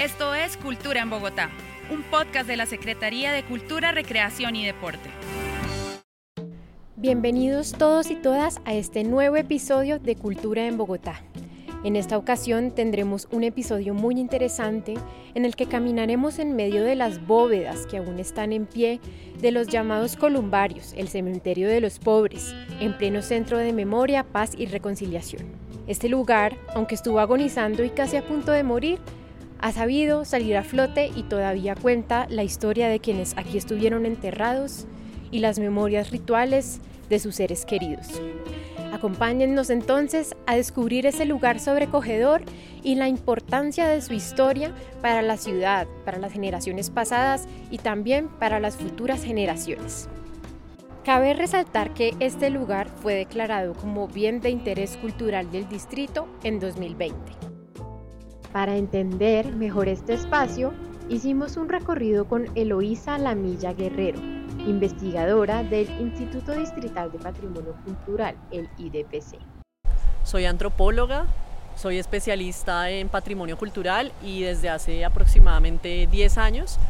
Esto es Cultura en Bogotá, un podcast de la Secretaría de Cultura, Recreación y Deporte. Bienvenidos todos y todas a este nuevo episodio de Cultura en Bogotá. En esta ocasión tendremos un episodio muy interesante en el que caminaremos en medio de las bóvedas que aún están en pie de los llamados columbarios, el cementerio de los pobres, en pleno centro de memoria, paz y reconciliación. Este lugar, aunque estuvo agonizando y casi a punto de morir, ha sabido salir a flote y todavía cuenta la historia de quienes aquí estuvieron enterrados y las memorias rituales de sus seres queridos. Acompáñennos entonces a descubrir ese lugar sobrecogedor y la importancia de su historia para la ciudad, para las generaciones pasadas y también para las futuras generaciones. Cabe resaltar que este lugar fue declarado como bien de interés cultural del distrito en 2020. Para entender mejor este espacio, hicimos un recorrido con Eloísa Lamilla Guerrero, investigadora del Instituto Distrital de Patrimonio Cultural, el IDPC. Soy antropóloga, soy especialista en patrimonio cultural y desde hace aproximadamente 10 años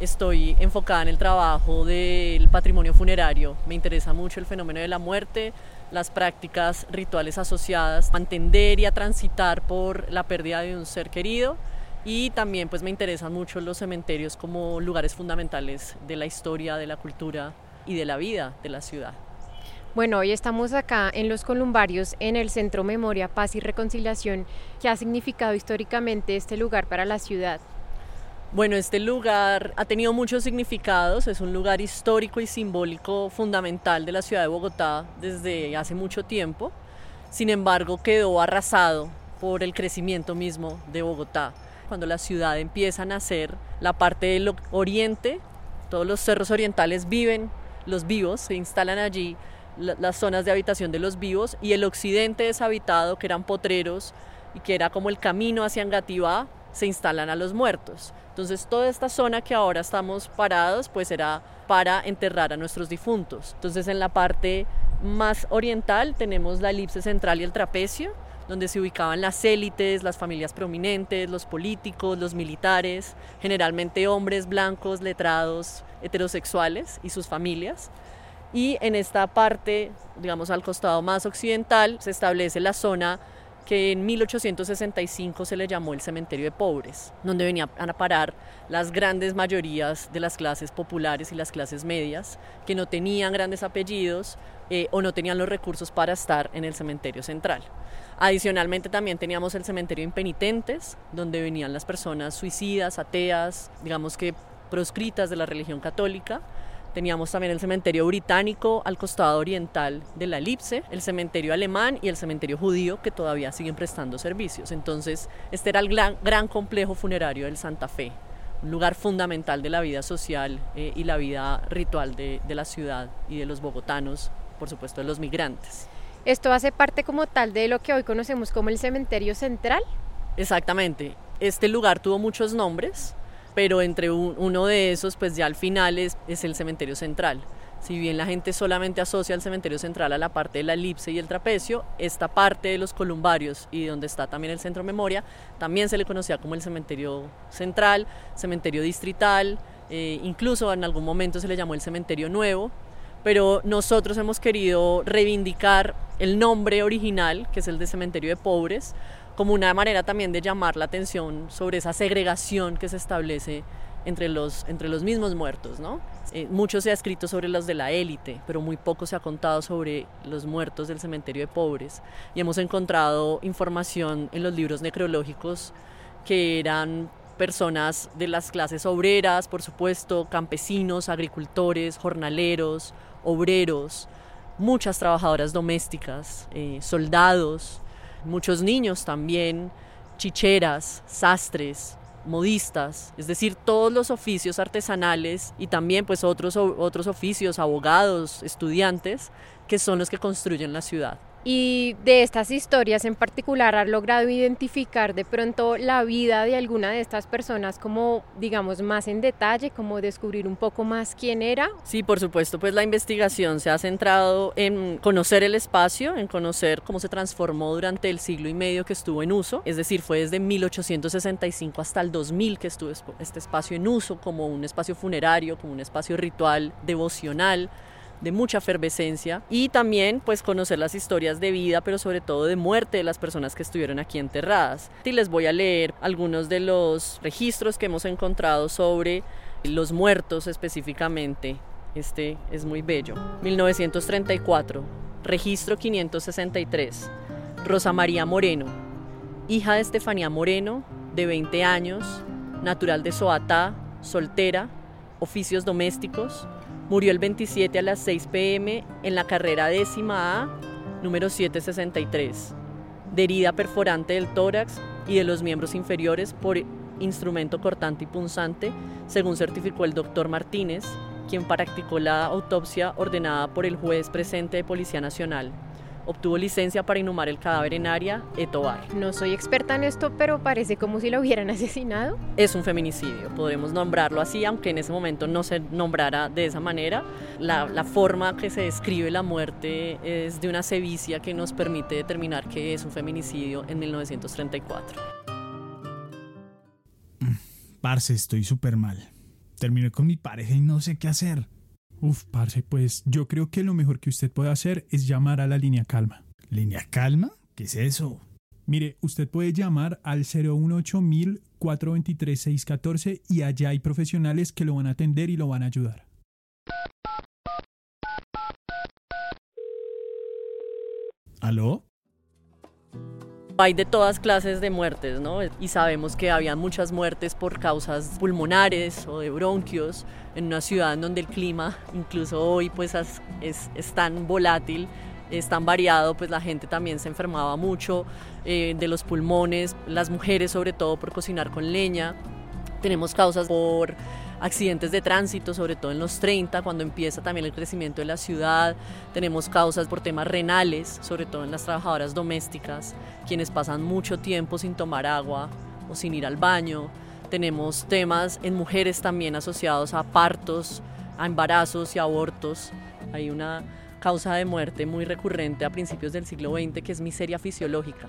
estoy enfocada en el trabajo del patrimonio funerario. Me interesa mucho el fenómeno de la muerte, las prácticas rituales asociadas, a entender y a transitar por la pérdida de un ser querido y también pues me interesan mucho los cementerios como lugares fundamentales de la historia, de la cultura y de la vida de la ciudad. Bueno, hoy estamos acá en Los Columbarios, en el Centro Memoria, Paz y Reconciliación, que ha significado históricamente este lugar para la ciudad. Bueno, este lugar ha tenido muchos significados, es un lugar histórico y simbólico fundamental de la ciudad de Bogotá desde hace mucho tiempo. Sin embargo, quedó arrasado por el crecimiento mismo de Bogotá. Cuando la ciudad empieza a nacer, la parte del oriente, todos los cerros orientales viven, los vivos se instalan allí, las zonas de habitación de los vivos, y el occidente deshabitado, que eran potreros y que era como el camino hacia Angativá, se instalan a los muertos. Entonces toda esta zona que ahora estamos parados pues era para enterrar a nuestros difuntos. Entonces en la parte más oriental tenemos la elipse central y el trapecio, donde se ubicaban las élites, las familias prominentes, los políticos, los militares, generalmente hombres blancos, letrados, heterosexuales y sus familias. Y en esta parte, digamos al costado más occidental, se establece la zona que en 1865 se le llamó el cementerio de pobres, donde venían a parar las grandes mayorías de las clases populares y las clases medias, que no tenían grandes apellidos eh, o no tenían los recursos para estar en el cementerio central. Adicionalmente también teníamos el cementerio de impenitentes, donde venían las personas suicidas, ateas, digamos que proscritas de la religión católica, Teníamos también el cementerio británico al costado oriental de la elipse, el cementerio alemán y el cementerio judío que todavía siguen prestando servicios. Entonces, este era el gran, complejo funerario del Santa Fe, un lugar fundamental de la vida social eh, y la vida ritual de, de la ciudad y de los bogotanos, por supuesto de los migrantes. ¿Esto hace parte como tal de lo que hoy conocemos como el cementerio central? Exactamente. Este lugar tuvo muchos nombres, pero entre uno de esos, pues ya al final es, es, el cementerio central. Si bien la gente solamente asocia al cementerio central a la parte de la elipse y el trapecio, esta parte de los columbarios y donde está también el centro memoria, también se le conocía como el cementerio central, cementerio distrital, eh, incluso en algún momento se le llamó el cementerio nuevo, pero nosotros hemos querido reivindicar el nombre original, que es el de cementerio de pobres, como una manera también de llamar la atención sobre esa segregación que se establece entre los, entre los mismos muertos. ¿no? Eh, mucho se ha escrito sobre los de la élite, pero muy poco se ha contado sobre los muertos del cementerio de pobres. Y hemos encontrado información en los libros necrológicos que eran personas de las clases obreras, por supuesto, campesinos, agricultores, jornaleros, obreros, muchas trabajadoras domésticas, eh, soldados, muchos niños también, chicheras, sastres, modistas, es decir, todos los oficios artesanales y también pues otros, otros oficios, abogados, estudiantes, que son los que construyen la ciudad. Y de estas historias en particular, ¿has logrado identificar de pronto la vida de alguna de estas personas como, digamos, más en detalle, como descubrir un poco más quién era? Sí, por supuesto, pues la investigación se ha centrado en conocer el espacio, en conocer cómo se transformó durante el siglo y medio que estuvo en uso, es decir, fue desde 1865 hasta el 2000 que estuvo este espacio en uso como un espacio funerario, como un espacio ritual, devocional de mucha efervescencia y también pues conocer las historias de vida, pero sobre todo de muerte de las personas que estuvieron aquí enterradas. Y les voy a leer algunos de los registros que hemos encontrado sobre los muertos específicamente. Este es muy bello. 1934, registro 563. Rosa María Moreno, hija de Estefanía Moreno, de 20 años, natural de Soatá, soltera, oficios domésticos, Murió el 27 a las 6 pm en la carrera décima A, número 763, de herida perforante del tórax y de los miembros inferiores por instrumento cortante y punzante, según certificó el doctor Martínez, quien practicó la autopsia ordenada por el juez presente de Policía Nacional obtuvo licencia para inhumar el cadáver en área Etobar. No soy experta en esto, pero parece como si lo hubieran asesinado. Es un feminicidio, podemos nombrarlo así, aunque en ese momento no se nombrara de esa manera. La, la forma que se describe la muerte es de una sevicia que nos permite determinar que es un feminicidio en 1934. Mm, parce, estoy súper mal. Terminé con mi pareja y no sé qué hacer. Uf, parce, pues yo creo que lo mejor que usted puede hacer es llamar a la línea calma. ¿Línea calma? ¿Qué es eso? Mire, usted puede llamar al 018 423 614 y allá hay profesionales que lo van a atender y lo van a ayudar. ¿Aló? Hay de todas clases de muertes, ¿no? Y sabemos que había muchas muertes por causas pulmonares o de bronquios en una ciudad en donde el clima, incluso hoy, pues es, es, tan volátil, es tan variado, pues la gente también se enfermaba mucho eh, de los pulmones, las mujeres sobre todo por cocinar con leña. Tenemos causas por accidentes de tránsito, sobre todo en los 30, cuando empieza también el crecimiento de la ciudad. Tenemos causas por temas renales, sobre todo en las trabajadoras domésticas, quienes pasan mucho tiempo sin tomar agua o sin ir al baño. Tenemos temas en mujeres también asociados a partos, a embarazos y abortos. Hay una causa de muerte muy recurrente a principios del siglo XX que es miseria fisiológica.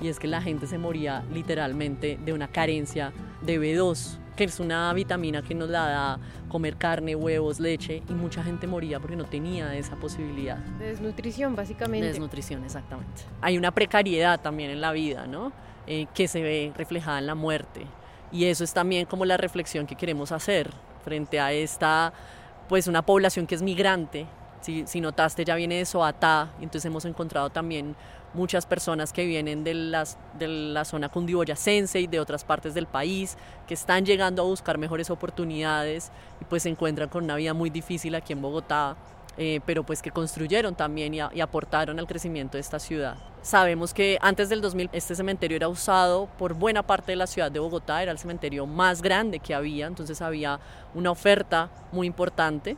Y es que la gente se moría literalmente de una carencia de B2, que es una vitamina que nos la da comer carne, huevos, leche, y mucha gente moría porque no tenía esa posibilidad. De desnutrición, básicamente. De desnutrición, exactamente. Hay una precariedad también en la vida, ¿no? Eh, que se ve reflejada en la muerte. Y eso es también como la reflexión que queremos hacer frente a esta, pues una población que es migrante. Si, notaste, ya viene de Soatá, entonces hemos encontrado también muchas personas que vienen de, las, de la zona cundiboyacense y de otras partes del país, que están llegando a buscar mejores oportunidades y pues se encuentran con una vida muy difícil aquí en Bogotá, eh, pero pues que construyeron también y, y, aportaron al crecimiento de esta ciudad. Sabemos que antes del 2000 este cementerio era usado por buena parte de la ciudad de Bogotá, era el cementerio más grande que había, entonces había una oferta muy importante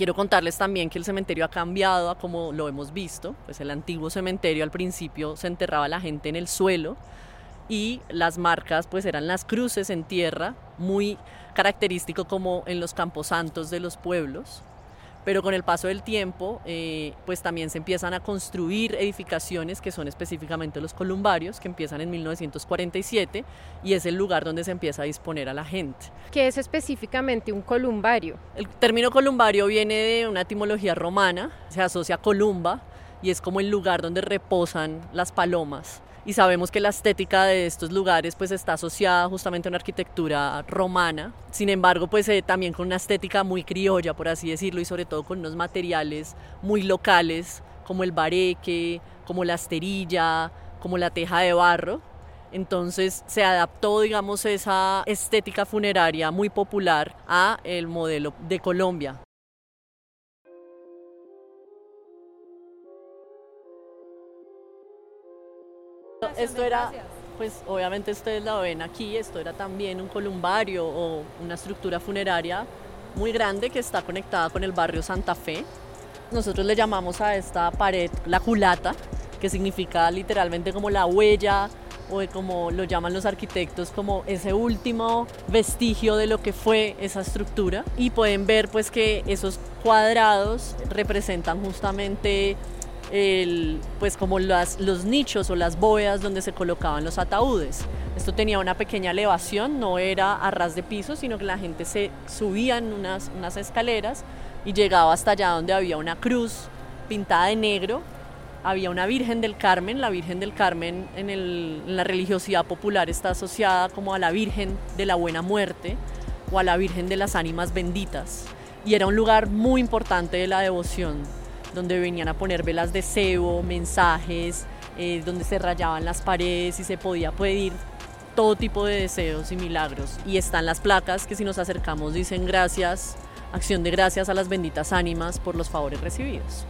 Quiero contarles también que el cementerio ha cambiado a como lo hemos visto. Pues el antiguo cementerio al principio se enterraba la gente en el suelo y las marcas pues eran las cruces en tierra, muy característico como en los camposantos de los pueblos pero con el paso del tiempo eh, pues también se empiezan a construir edificaciones que son específicamente los columbarios que empiezan en 1947 y es el lugar donde se empieza a disponer a la gente. ¿Qué es específicamente un columbario? El término columbario viene de una etimología romana, se asocia a columba y es como el lugar donde reposan las palomas y sabemos que la estética de estos lugares pues está asociada justamente a una arquitectura romana, sin embargo pues eh, también con una estética muy criolla por así decirlo y sobre todo con unos materiales muy locales como el bareque, como la esterilla, como la teja de barro. Entonces se adaptó, digamos, esa estética funeraria muy popular a el modelo de Colombia, Esto era, pues obviamente ustedes la ven aquí, esto era también un columbario o una estructura funeraria muy grande que está conectada con el barrio Santa Fe. Nosotros le llamamos a esta pared la culata, que significa literalmente como la huella o como lo llaman los arquitectos como ese último vestigio de lo que fue esa estructura y pueden ver pues que esos cuadrados representan justamente pues como las, los nichos o las bóvedas donde se colocaban los ataúdes. Esto tenía una pequeña elevación, no era a ras de piso, sino que la gente se subía unas, unas escaleras y llegaba hasta allá donde había una cruz pintada de negro. Había una Virgen del Carmen, la Virgen del Carmen en, en la religiosidad popular está asociada como a la Virgen de la Buena Muerte o a la Virgen de las Ánimas Benditas. Y era un lugar muy importante de la devoción donde venían a poner velas de cebo, mensajes, eh, donde se rayaban las paredes y se podía pedir todo tipo de deseos y milagros. Y están las placas que si nos acercamos dicen gracias, acción de gracias a las benditas ánimas por los favores recibidos.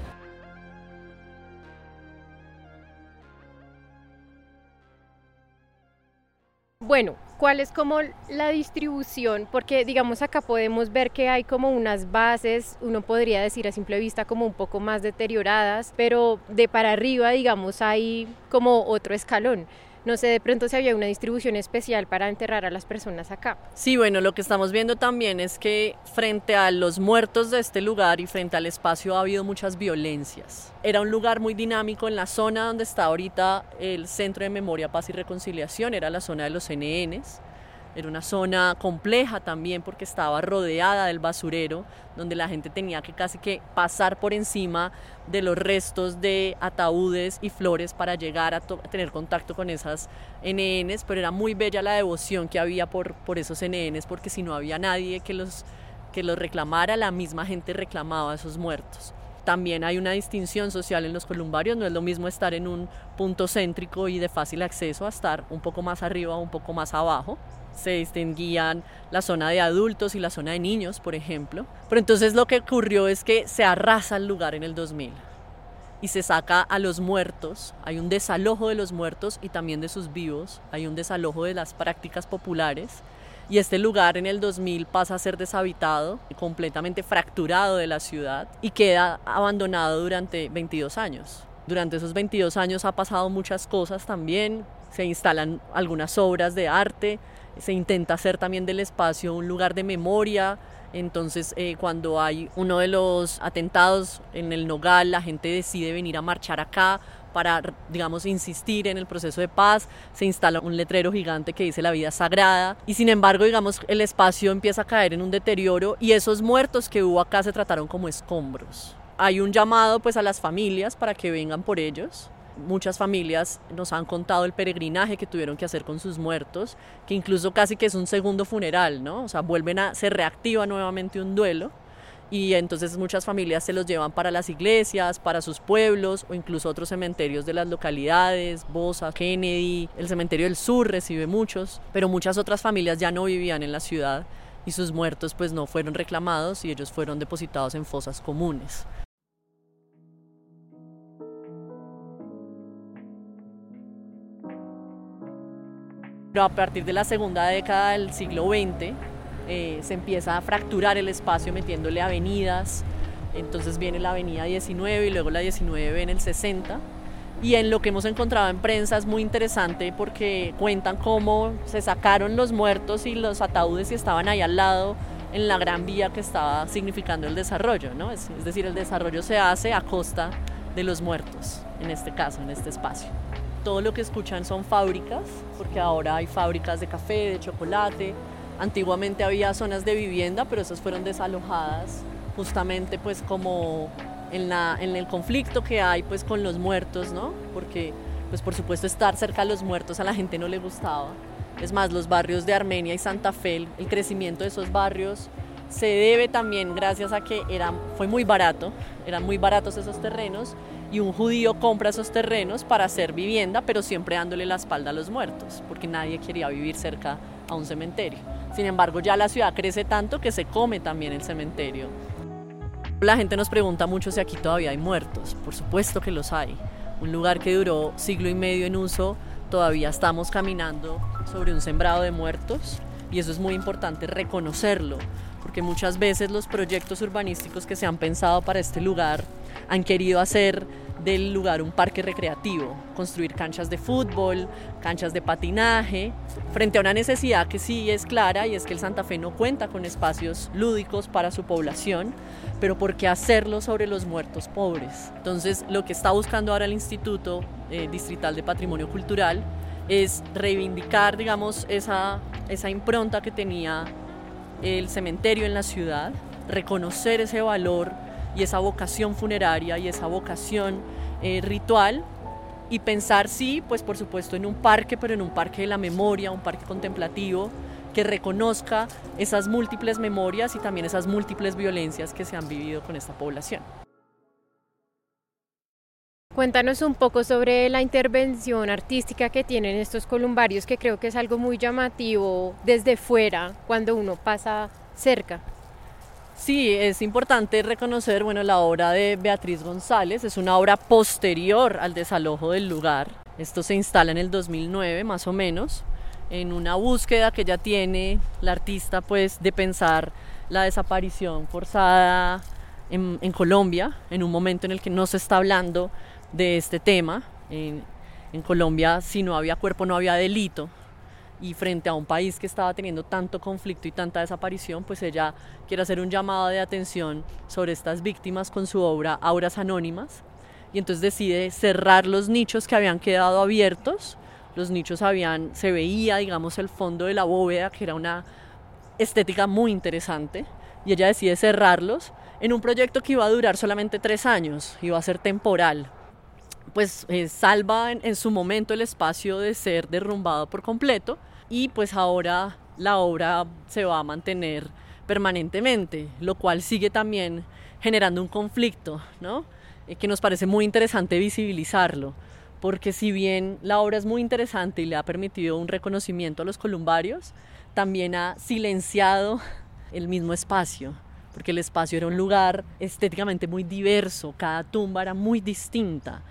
Bueno, ¿cuál es como la distribución? Porque digamos acá podemos ver que hay como unas bases, uno podría decir a simple vista como un poco más deterioradas, pero de para arriba digamos hay como otro escalón. No sé de pronto si había una distribución especial para enterrar a las personas acá. Sí, bueno, lo que estamos viendo también es que frente a los muertos de este lugar y frente al espacio ha habido muchas violencias. Era un lugar muy dinámico en la zona donde está ahorita el Centro de Memoria, Paz y Reconciliación, era la zona de los NNs era una zona compleja también porque estaba rodeada del basurero, donde la gente tenía que casi que pasar por encima de los restos de ataúdes y flores para llegar a, tener contacto con esas NNs, pero era muy bella la devoción que había por, por esos NNs porque si no había nadie que los, que los reclamara, la misma gente reclamaba a esos muertos. También hay una distinción social en los columbarios, no es lo mismo estar en un punto céntrico y de fácil acceso a estar un poco más arriba o un poco más abajo se distinguían la zona de adultos y la zona de niños, por ejemplo. Pero entonces lo que ocurrió es que se arrasa el lugar en el 2000 y se saca a los muertos, hay un desalojo de los muertos y también de sus vivos, hay un desalojo de las prácticas populares y este lugar en el 2000 pasa a ser deshabitado, completamente fracturado de la ciudad y queda abandonado durante 22 años. Durante esos 22 años ha pasado muchas cosas también, se instalan algunas obras de arte, se intenta hacer también del espacio un lugar de memoria. Entonces, eh, cuando hay uno de los atentados en el Nogal, la gente decide venir a marchar acá para, digamos, insistir en el proceso de paz. Se instala un letrero gigante que dice la vida sagrada. Y sin embargo, digamos, el espacio empieza a caer en un deterioro y esos muertos que hubo acá se trataron como escombros. Hay un llamado pues a las familias para que vengan por ellos muchas familias nos han contado el peregrinaje que tuvieron que hacer con sus muertos, que incluso casi que es un segundo funeral, ¿no? O sea, vuelven a, se reactiva nuevamente un duelo y entonces muchas familias se los llevan para las iglesias, para sus pueblos o incluso otros cementerios de las localidades, Bosa, Kennedy, el cementerio del sur recibe muchos, pero muchas otras familias ya no vivían en la ciudad y sus muertos pues no fueron reclamados y ellos fueron depositados en fosas comunes. Pero a partir de la segunda década del siglo XX eh, se empieza a fracturar el espacio metiéndole avenidas. Entonces viene la avenida 19 y luego la 19 en el 60. Y en lo que hemos encontrado en prensa es muy interesante porque cuentan cómo se sacaron los muertos y los ataúdes y estaban ahí al lado en la gran vía que estaba significando el desarrollo. Es, es decir, el desarrollo se hace a costa de los muertos, en este caso, en este espacio todo lo que escuchan son fábricas, porque ahora hay fábricas de café, de chocolate. Antiguamente había zonas de vivienda, pero esas fueron desalojadas justamente pues como en, la, en el conflicto que hay pues con los muertos, ¿no? Porque pues por supuesto estar cerca de los muertos a la gente no le gustaba. Es más, los barrios de Armenia y Santa Fe, el crecimiento de esos barrios se debe también gracias a que era, fue muy barato, eran muy baratos esos terrenos y un judío compra esos terrenos para hacer vivienda, pero siempre dándole la espalda a los muertos, porque nadie quería vivir cerca a un cementerio. Sin embargo, ya la ciudad crece tanto que se come también el cementerio. La gente nos pregunta mucho si aquí todavía hay muertos. Por supuesto que los hay. Un lugar que duró siglo y medio en uso, todavía estamos caminando sobre un sembrado de muertos y eso es muy importante reconocerlo porque muchas veces los proyectos urbanísticos que se han pensado para este lugar han querido hacer del lugar un parque recreativo, construir canchas de fútbol, canchas de patinaje, frente a una necesidad que sí es clara y es que el Santa Fe no cuenta con espacios lúdicos para su población, pero ¿por qué hacerlo sobre los muertos pobres? Entonces, lo que está buscando ahora el Instituto eh, Distrital de Patrimonio Cultural es reivindicar, digamos, esa, esa impronta que tenía el cementerio en la ciudad, reconocer ese valor y esa vocación funeraria y esa vocación eh, ritual y pensar, sí, pues por supuesto en un parque, pero en un parque de la memoria, un parque contemplativo que reconozca esas múltiples memorias y también esas múltiples violencias que se han vivido con esta población. Cuéntanos un poco sobre la intervención artística que tienen estos columbarios, que creo que es algo muy llamativo desde fuera cuando uno pasa cerca. Sí, es importante reconocer, bueno, la obra de Beatriz González, es una obra posterior al desalojo del lugar. Esto se instala en el 2009, más o menos, en una búsqueda que ya tiene la artista, pues, de pensar la desaparición forzada en, Colombia, en un momento en el que no se está hablando de este tema. En Colombia, si no había cuerpo, no había delito y frente a un país que estaba teniendo tanto conflicto y tanta desaparición, pues ella quiere hacer un llamado de atención sobre estas víctimas con su obra Auras Anónimas. Y entonces decide cerrar los nichos que habían quedado abiertos. Los nichos habían, se veía, digamos, el fondo de la bóveda, que era una estética muy interesante, y ella decide cerrarlos en un proyecto que iba a durar solamente tres años, iba a ser temporal, pues eh, salva en, su momento el espacio de ser derrumbado por completo y pues ahora la obra se va a mantener permanentemente, lo cual sigue también generando un conflicto, ¿no? Eh, que nos parece muy interesante visibilizarlo, porque si bien la obra es muy interesante y le ha permitido un reconocimiento a los columbarios, también ha silenciado el mismo espacio, porque el espacio era un lugar estéticamente muy diverso, cada tumba era muy distinta,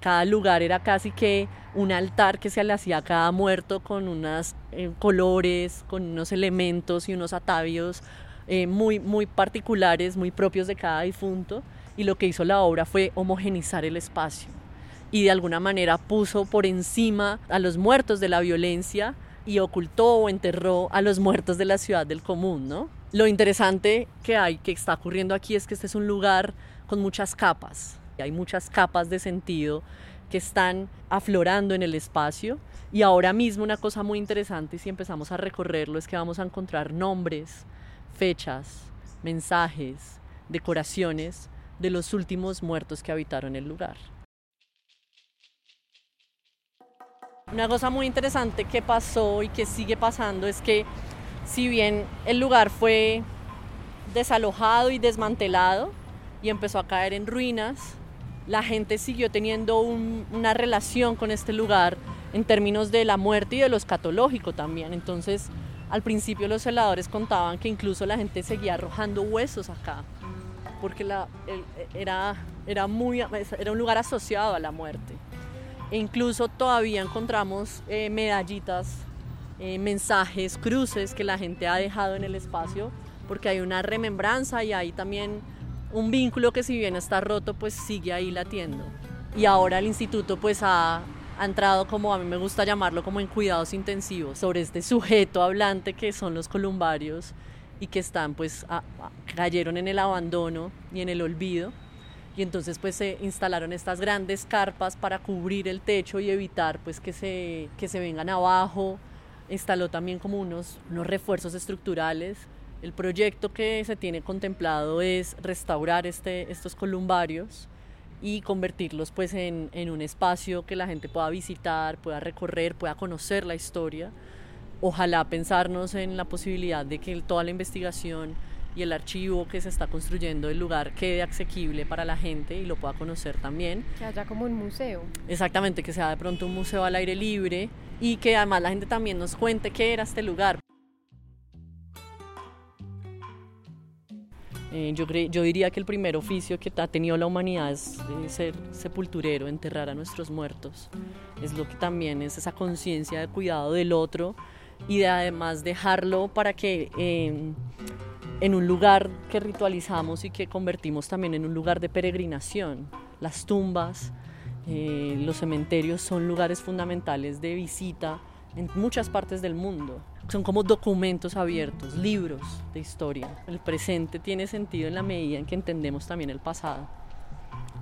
cada lugar era casi que un altar que se le hacía a cada muerto con unos eh, colores, con unos elementos y unos atavios eh, muy, muy particulares, muy propios de cada difunto. Y lo que hizo la obra fue homogenizar el espacio y de alguna manera puso por encima a los muertos de la violencia y ocultó o enterró a los muertos de la ciudad del común, ¿no? Lo interesante que hay, que está ocurriendo aquí, es que este es un lugar con muchas capas. Hay muchas capas de sentido que están aflorando en el espacio y ahora mismo una cosa muy interesante si empezamos a recorrerlo es que vamos a encontrar nombres, fechas, mensajes, decoraciones de los últimos muertos que habitaron el lugar. Una cosa muy interesante que pasó y que sigue pasando es que si bien el lugar fue desalojado y desmantelado y empezó a caer en ruinas, la gente siguió teniendo una relación con este lugar en términos de la muerte y de lo escatológico también. Entonces, al principio los celadores contaban que incluso la gente seguía arrojando huesos acá, porque era, era, muy, era un lugar asociado a la muerte. E incluso todavía encontramos eh, medallitas, eh, mensajes, cruces que la gente ha dejado en el espacio, porque hay una remembranza y hay también un vínculo que si bien está roto, pues sigue ahí latiendo. Y ahora el instituto pues ha, entrado como a mí me gusta llamarlo como en cuidados intensivos sobre este sujeto hablante que son los columbarios y que están pues cayeron en el abandono y en el olvido y entonces pues se instalaron estas grandes carpas para cubrir el techo y evitar pues que se, que se vengan abajo instaló también como unos, unos refuerzos estructurales el proyecto que se tiene contemplado es restaurar este, estos columbarios y convertirlos pues en, un espacio que la gente pueda visitar, pueda recorrer, pueda conocer la historia. Ojalá pensarnos en la posibilidad de que toda la investigación y el archivo que se está construyendo del lugar quede asequible para la gente y lo pueda conocer también. Que haya como un museo. Exactamente, que sea de pronto un museo al aire libre y que además la gente también nos cuente qué era este lugar. Eh, yo, diría que el primer oficio que ha tenido la humanidad es ser sepulturero, enterrar a nuestros muertos. Es lo que también es esa conciencia de cuidado del otro y de además dejarlo para que em, en un lugar que ritualizamos y que convertimos también en un lugar de peregrinación. Las tumbas, eh, los cementerios son lugares fundamentales de visita en muchas partes del mundo. Son como documentos abiertos, libros de historia. El presente tiene sentido en la medida en que entendemos también el pasado.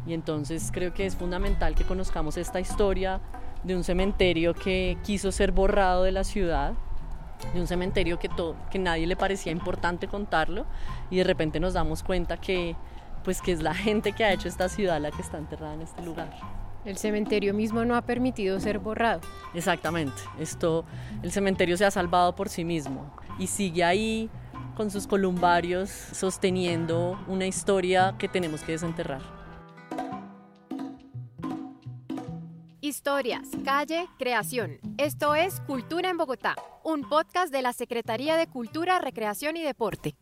Y entonces creo que es fundamental que conozcamos esta historia de un cementerio que quiso ser borrado de la ciudad, de un cementerio que, todo, que nadie le parecía importante contarlo y de repente nos damos cuenta que, pues, que es la gente que ha hecho esta ciudad la que está enterrada en este lugar. El cementerio mismo no ha permitido ser borrado. Exactamente. Esto, el cementerio se ha salvado por sí mismo y sigue ahí con sus columbarios sosteniendo una historia que tenemos que desenterrar. Historias, calle, creación. Esto es Cultura en Bogotá, un podcast de la Secretaría de Cultura, Recreación y Deporte.